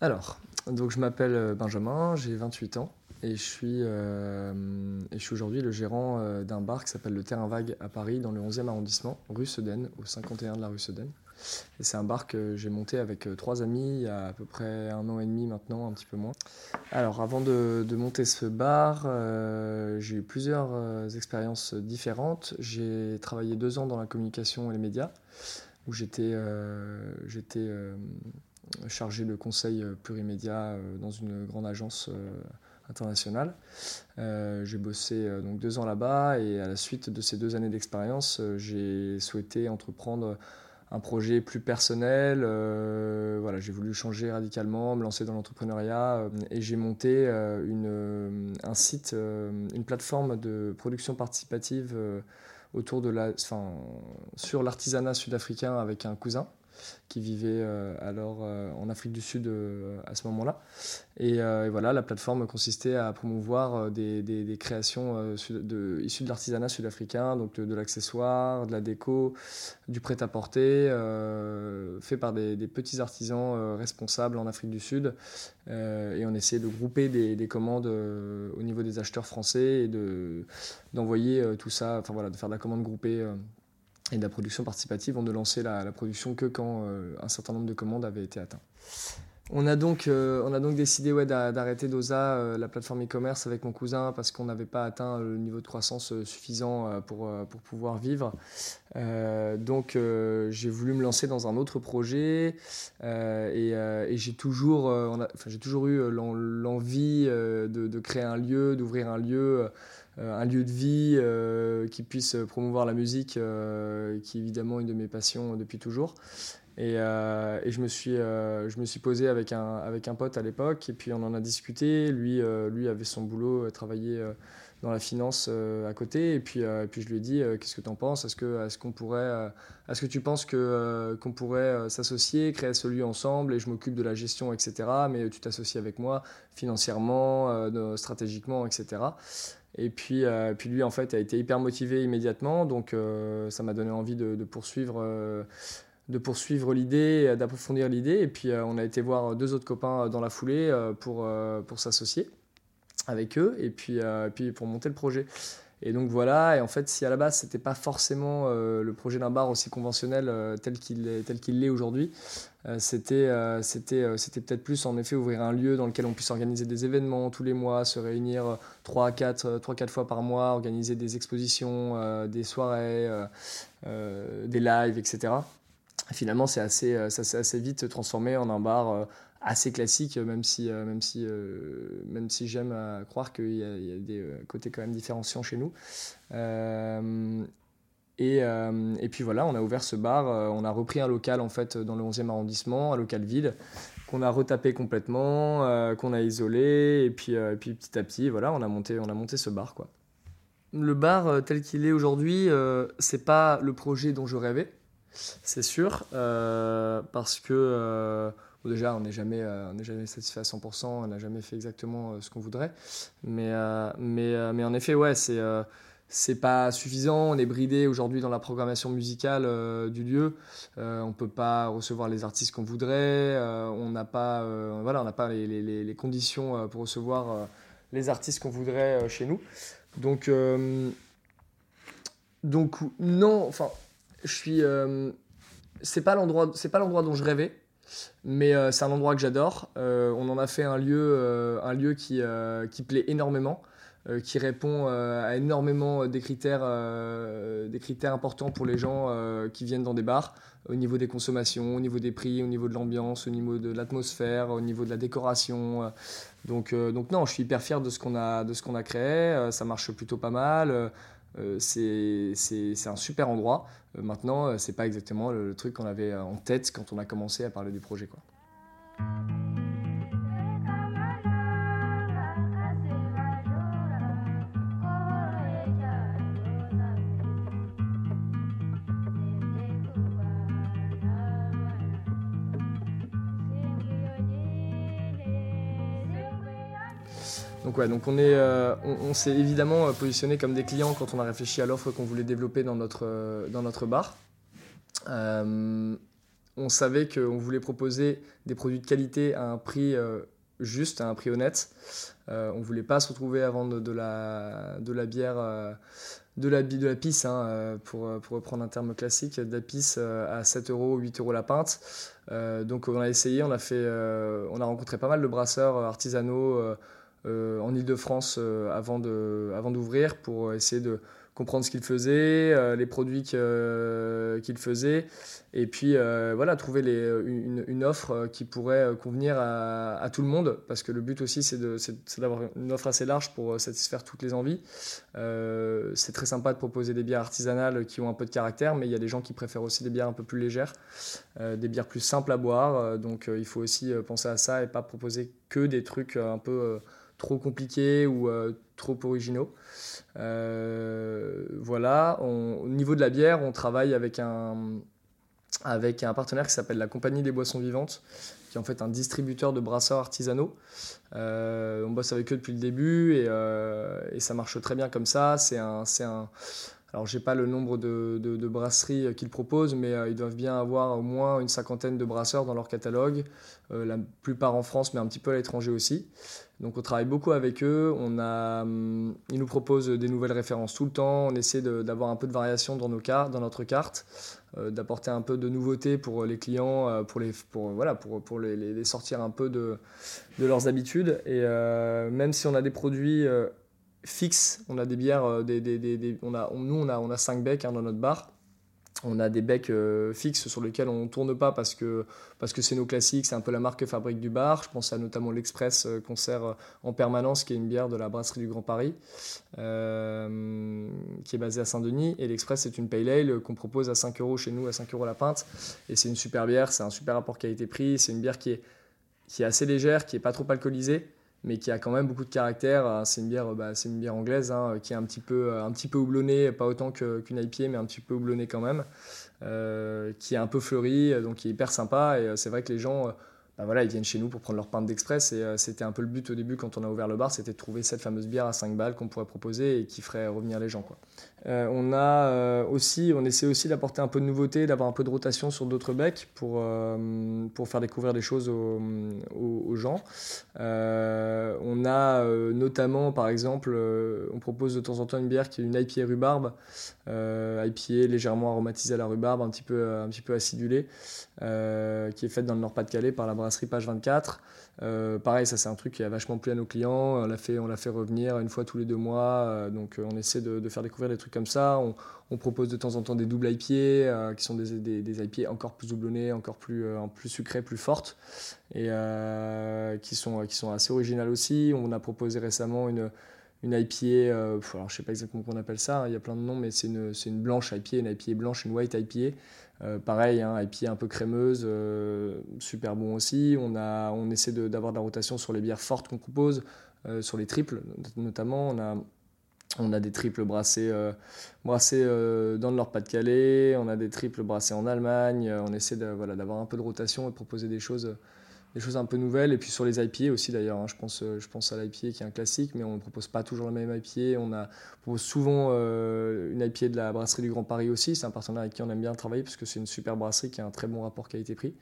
Alors, donc je m'appelle Benjamin, j'ai 28 ans et je suis, et je suis aujourd'hui le gérant d'un bar qui s'appelle le Terrain Vague à Paris dans le 11e arrondissement, rue Sedaine, au 51 de la rue Sedaine. Et c'est un bar que j'ai monté avec euh, trois amis il y a à peu près un an et demi maintenant, un petit peu moins. Alors avant de, monter ce bar, euh, j'ai eu plusieurs euh, expériences différentes. J'ai travaillé deux ans dans la communication et les médias, où j'étais chargé de conseil plurimédia dans une grande agence internationale. j'ai bossé donc deux ans là-bas et à la suite de ces deux années d'expérience, j'ai souhaité entreprendre un projet plus personnel. Euh, voilà, j'ai voulu changer radicalement, me lancer dans l'entrepreneuriat euh, et j'ai monté euh, une, un site, une plateforme de production participative autour de la, enfin, sur l'artisanat sud-africain avec un cousin qui vivait euh, alors euh, en Afrique du Sud euh, à ce moment-là. Et, voilà, la plateforme consistait à promouvoir des, des, créations issues de l'artisanat sud-africain, donc de, l'accessoire, de la déco, du prêt-à-porter, fait par des, petits artisans responsables en Afrique du Sud. et on essayait de grouper des, commandes au niveau des acheteurs français et d'envoyer tout ça, enfin voilà, de faire de la commande groupée et de la production participative, on ne lançait la, production que quand euh, un certain nombre de commandes avaient été atteintes. On a donc, euh, on a donc décidé ouais, d'arrêter DOSA, euh, la plateforme e-commerce, avec mon cousin parce qu'on n'avait pas atteint le niveau de croissance suffisant pour, pour pouvoir vivre. donc j'ai voulu me lancer dans un autre projet et, j'ai toujours, j'ai toujours eu l'envie de, créer un lieu, d'ouvrir un lieu un lieu de vie euh, qui puisse promouvoir la musique, euh, qui est évidemment une de mes passions depuis toujours. Et, et, je, me suis, je me suis posé avec un, avec un pote à l'époque, et puis on en a discuté. Lui, lui avait son boulot, travaillait dans la finance à côté, et puis, et puis je lui ai dit Qu'est-ce que tu en penses? Est-ce que, est qu'on pourrait, est-ce que tu penses que, qu'on pourrait s'associer, créer ce lieu ensemble, et je m'occupe de la gestion, etc. Mais tu t'associes avec moi financièrement, stratégiquement, etc. Et puis, euh, puis lui, en fait, a été hyper motivé immédiatement. Donc, euh, ça m'a donné envie de, poursuivre, euh, de poursuivre l'idée, d'approfondir l'idée. Et puis, on a été voir deux autres copains dans la foulée pour, pour s'associer avec eux et puis, puis pour monter le projet. Et donc voilà, et en fait, si à la base, c'était pas forcément euh, le projet d'un bar aussi conventionnel euh, tel qu'il l'est aujourd'hui, euh, c'était, c'était, c'était peut-être plus en effet ouvrir un lieu dans lequel on puisse organiser des événements tous les mois, se réunir 3 4, 3, 4 fois par mois, organiser des expositions, des soirées, des lives, etc. finalement, assez, ça s'est assez vite transformé en un bar assez classique, même si, euh, même si, euh, même si j'aime croire qu'il y, y, a des euh, côtés quand même différenciants chez nous. Et, et, puis voilà, on a ouvert ce bar, on a repris un local en fait dans le 11e arrondissement, un local vide, qu'on a retapé complètement, qu'on a isolé, et puis, et puis petit à petit, voilà, on a monté, on a monté ce bar quoi. Le bar tel qu'il est aujourd'hui, c'est pas le projet dont je rêvais, c'est sûr, parce que déjà, on n'est jamais, euh, jamais satisfait à 100%, on n'a jamais fait exactement euh, ce qu'on voudrait. Mais, euh, mais, mais en effet, ouais, c'est c'est pas suffisant. On est bridé aujourd'hui dans la programmation musicale du lieu. on peut pas recevoir les artistes qu'on voudrait. on n'a pas, voilà, on pas les, les, conditions pour recevoir les artistes qu'on voudrait chez nous. Donc, donc non. Enfin, je suis. c'est c'est pas l'endroit dont je rêvais. Mais euh, c'est un endroit que j'adore. Euh, on en a fait un lieu, euh, un lieu qui, qui plaît énormément, qui répond à énormément des critères, des critères importants pour les gens qui viennent dans des bars, au niveau des consommations, au niveau des prix, au niveau de l'ambiance, au niveau de l'atmosphère, au niveau de la décoration. donc, donc non, je suis hyper fier de ce qu'on a, de ce qu'on a créé. ça marche plutôt pas mal. Euh, c'est un super endroit. Euh, maintenant, euh, c'est pas exactement le, truc qu'on avait en tête quand on a commencé à parler du projet. Donc ouais, euh, on, s'est évidemment euh, positionné comme des clients quand on a réfléchi à l'offre qu'on voulait développer dans notre, euh, bar. on savait qu'on voulait proposer des produits de qualité à un prix juste, à un prix honnête. on ne voulait pas se retrouver à vendre de la, de la bière de la, de pisse, hein, pour, pour, reprendre un terme classique, de la pisse à 7 euros, 8 euros la pinte. donc on a essayé, on a, fait, on a rencontré pas mal de brasseurs artisanaux en Ile-de-France avant d'ouvrir avant pour essayer de comprendre ce qu'il faisait, euh, les produits euh, qu'il faisait, et puis euh, voilà, trouver une, offre qui pourrait convenir à, tout le monde, parce que le but aussi c'est d'avoir une offre assez large pour satisfaire toutes les envies. c'est très sympa de proposer des bières artisanales qui ont un peu de caractère, mais il y a des gens qui préfèrent aussi des bières un peu plus légères, des bières plus simples à boire, donc il faut aussi penser à ça et pas proposer que des trucs un peu trop compliqués ou trop originaux. Euh, voilà, au niveau de la bière, on travaille avec un, avec un partenaire qui s'appelle la Compagnie des Boissons Vivantes, qui est en fait un distributeur de brasseurs artisanaux. Euh, on bosse avec eux depuis le début et, euh, et ça marche très bien comme ça. C'est un, un, alors, je n'ai pas le nombre de, de, brasseries qu'ils proposent, mais ils doivent bien avoir au moins une cinquantaine de brasseurs dans leur catalogue, la plupart en France, mais un petit peu à l'étranger aussi. Donc on travaille beaucoup avec eux, on a, hum, ils nous proposent des nouvelles références tout le temps, on essaie d'avoir un peu de variation dans, nos cartes, dans notre carte, euh, d'apporter un peu de nouveauté pour les clients, euh, pour, les, pour, voilà, pour, pour les, les, sortir un peu de, de leurs habitudes. Et euh, même si on a des produits fixes, on a des bières, des, des, des, on a, nous on a, on a 5 becs hein, dans notre bar, on a des becs euh, fixes sur lesquels on ne tourne pas parce que parce que c'est nos classiques, c'est un peu la marque fabrique du bar. Je pense à notamment l'Express euh, qu'on sert euh, en permanence, qui est une bière de la brasserie du Grand Paris, qui est basée à Saint-Denis. Et l'Express, c'est une pale ale qu'on propose à 5 euros chez nous, à 5 euros la pinte. Et c'est une super bière, c'est un super rapport qualité-prix. C'est une bière qui est, qui est assez légère, qui n'est pas trop alcoolisée mais qui a quand même beaucoup de caractère. Euh, c'est une bière, bah, c'est une bière anglaise hein, qui est un petit peu, euh, un petit peu houblonnée, pas autant qu'une IPA, mais un petit peu houblonnée quand même, euh, qui est un peu fleurie, donc qui est hyper sympa. Et c'est vrai que les gens, bah, voilà, ils viennent chez nous pour prendre leur pinte d'express. Et c'était un peu le but au début quand on a ouvert le bar, c'était de trouver cette fameuse bière à 5 balles qu'on pourrait proposer et qui ferait revenir les gens. Euh, on a euh, aussi, on essaie aussi d'apporter un peu de nouveauté, d'avoir un peu de rotation sur d'autres becs pour, euh, pour faire découvrir des choses aux, gens. on a notamment, par exemple, on propose de temps en temps une bière qui est une IPA rhubarbe, IPA légèrement aromatisée à la rhubarbe, un petit peu, un petit peu acidulée, qui est faite dans le Nord-Pas-de-Calais par la brasserie Page 24. Euh, pareil, ça c'est un truc qui a vachement plu à nos clients. On l'a fait, revenir une fois tous les deux mois. Euh, donc euh, on essaie de, faire découvrir des trucs comme ça. On, propose de temps en temps des doubles IPA qui sont des, des, des, IPA encore plus doublonnés, encore plus, plus sucrées, plus fortes et qui sont assez originales aussi. On a proposé récemment une, une IPA, alors je sais pas exactement comment on appelle ça, hein, il y a plein de noms, mais c'est une, une, blanche IPA, une IPA blanche, une white IPA, euh, pareil, hein, IPA un peu crémeuse, euh, super bon aussi. On, a, on essaie d'avoir de, la rotation sur les bières fortes qu'on propose, euh, sur les triples notamment. On a, on a des triples brassés, brassés dans le Nord-Pas-de-Calais, on a des triples brassés en Allemagne. On essaie d'avoir voilà, un peu de rotation et proposer des choses des choses un peu nouvelles. Et puis sur les IPA aussi d'ailleurs, hein. je, pense, euh, je pense à l'IPA qui est un classique, mais on ne propose pas toujours la même IPA. On, a, propose souvent euh, une IPA de la brasserie du Grand Paris aussi. C'est un partenaire avec qui on aime bien travailler parce que c'est une super brasserie qui a un très bon rapport qualité-prix.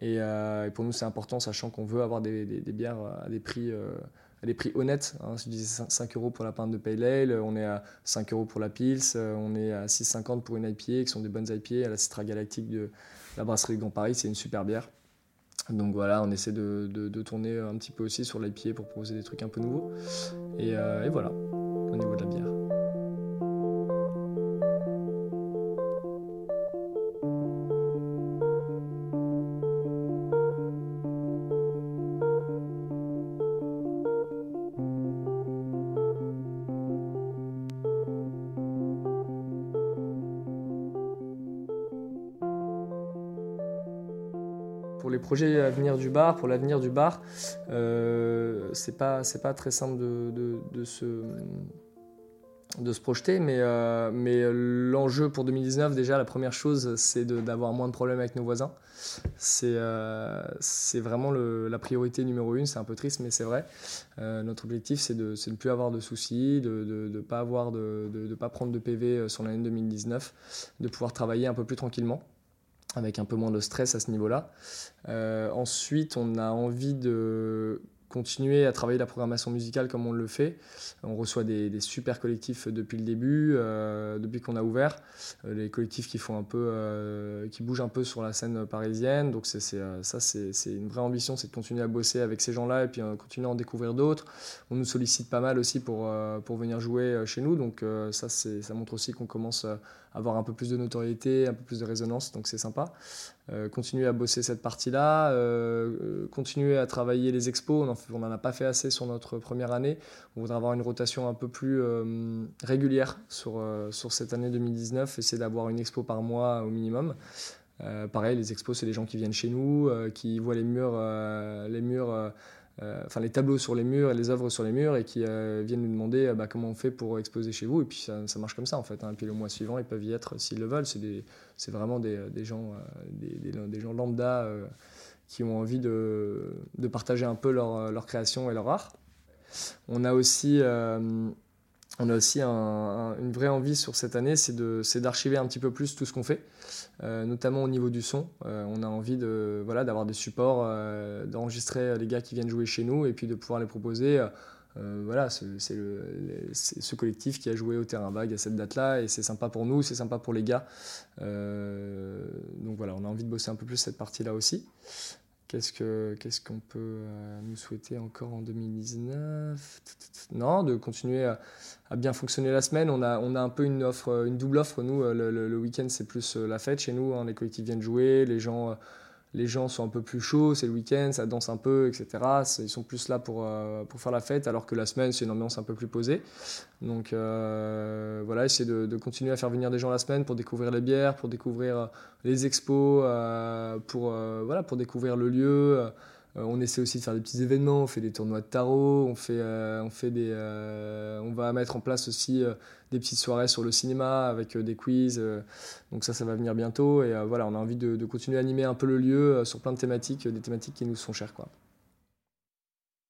Et, euh, pour nous c'est important, sachant qu'on veut avoir des, bières à des prix... à des prix honnêtes. Hein. Je disais 5 euros pour la pinte de Pale Ale, on est à 5 euros pour la Pils, on est à 6,50 pour une IPA, qui sont des bonnes IPA à la Citra Galactique de la brasserie du Grand Paris. C'est une super bière. Donc voilà, on essaie de, tourner un petit peu aussi sur l'IPA pour proposer des trucs un peu nouveaux. Et, euh, et voilà, au niveau de la bière. Projet à venir du bar, pour l'avenir du bar, euh, c'est pas pas très simple de, de, se de se projeter, mais, euh, mais l'enjeu pour 2019, déjà, la première chose, c'est d'avoir moins de problèmes avec nos voisins. C'est euh, vraiment le, la priorité numéro une, c'est un peu triste, mais c'est vrai. Euh, notre objectif, c'est de, de ne plus avoir de soucis, de ne pas, avoir de, de, pas prendre de PV sur l'année 2019, de pouvoir travailler un peu plus tranquillement. Avec un peu moins de stress à ce niveau-là. ensuite, on a envie de continuer à travailler la programmation musicale comme on le fait. On reçoit des, super collectifs depuis le début, euh, depuis qu'on a ouvert. Euh, les collectifs qui font un peu, euh, qui bougent un peu sur la scène parisienne. Donc ça, c'est, une vraie ambition, c'est de continuer à bosser avec ces gens-là et puis continuer à en découvrir d'autres. On nous sollicite pas mal aussi pour, pour venir jouer chez nous. Donc ça, ça montre aussi qu'on commence avoir un peu plus de notoriété, un peu plus de résonance. Donc c'est sympa. continuer à bosser cette partie-là, continuer à travailler les expos. On n'en a pas fait assez sur notre première année. On voudrait avoir une rotation un peu plus euh, régulière sur, euh, sur cette année 2019, essayer d'avoir une expo par mois au minimum. Euh, pareil, les expos, c'est les gens qui viennent chez nous, qui voient les murs, les murs enfin les tableaux sur les murs et les œuvres sur les murs et qui viennent nous demander bah, comment on fait pour exposer chez vous. Et puis ça, marche comme ça en fait. Hein. Et puis le mois suivant, ils peuvent y être s'ils le veulent. C'est vraiment des, des gens, des, des, gens lambda qui ont envie de, de partager un peu leur, leur, création et leur art. On a aussi, euh, on a aussi une vraie envie sur cette année, c'est d'archiver un petit peu plus tout ce qu'on fait, euh, notamment au niveau du son. Euh, on a envie de voilà d'avoir des supports, d'enregistrer les gars qui viennent jouer chez nous et puis de pouvoir les proposer. voilà, c'est ce collectif qui a joué au terrain vague à cette date-là et c'est sympa pour nous, c'est sympa pour les gars. donc voilà, on a envie de bosser un peu plus cette partie-là aussi. Qu'est-ce qu'on peut euh, nous souhaiter encore en 2019 Non, de continuer à, bien fonctionner la semaine. On a, on a un peu une, offre, une double offre. Nous, euh, le, week-end, c'est plus euh, la fête chez nous. Hein. Les collectifs viennent jouer, les gens les gens sont un peu plus chauds, c'est le week-end, ça danse un peu, etc. Ils sont plus là pour, euh, pour faire la fête, alors que la semaine, c'est une ambiance un peu plus posée. Donc euh, voilà, essayer de, continuer à faire venir des gens la semaine pour découvrir les bières, pour découvrir euh, les expos, pour, voilà, pour découvrir le lieu. Euh, on essaie aussi de faire des petits événements, on fait des tournois de tarot, on, fait, euh, on, fait des, euh, on va mettre en place aussi des petites soirées sur le cinéma avec des quiz. donc ça, ça va venir bientôt. Et voilà, on a envie de, de, continuer à animer un peu le lieu sur plein de thématiques, des thématiques qui nous sont chères. Quoi.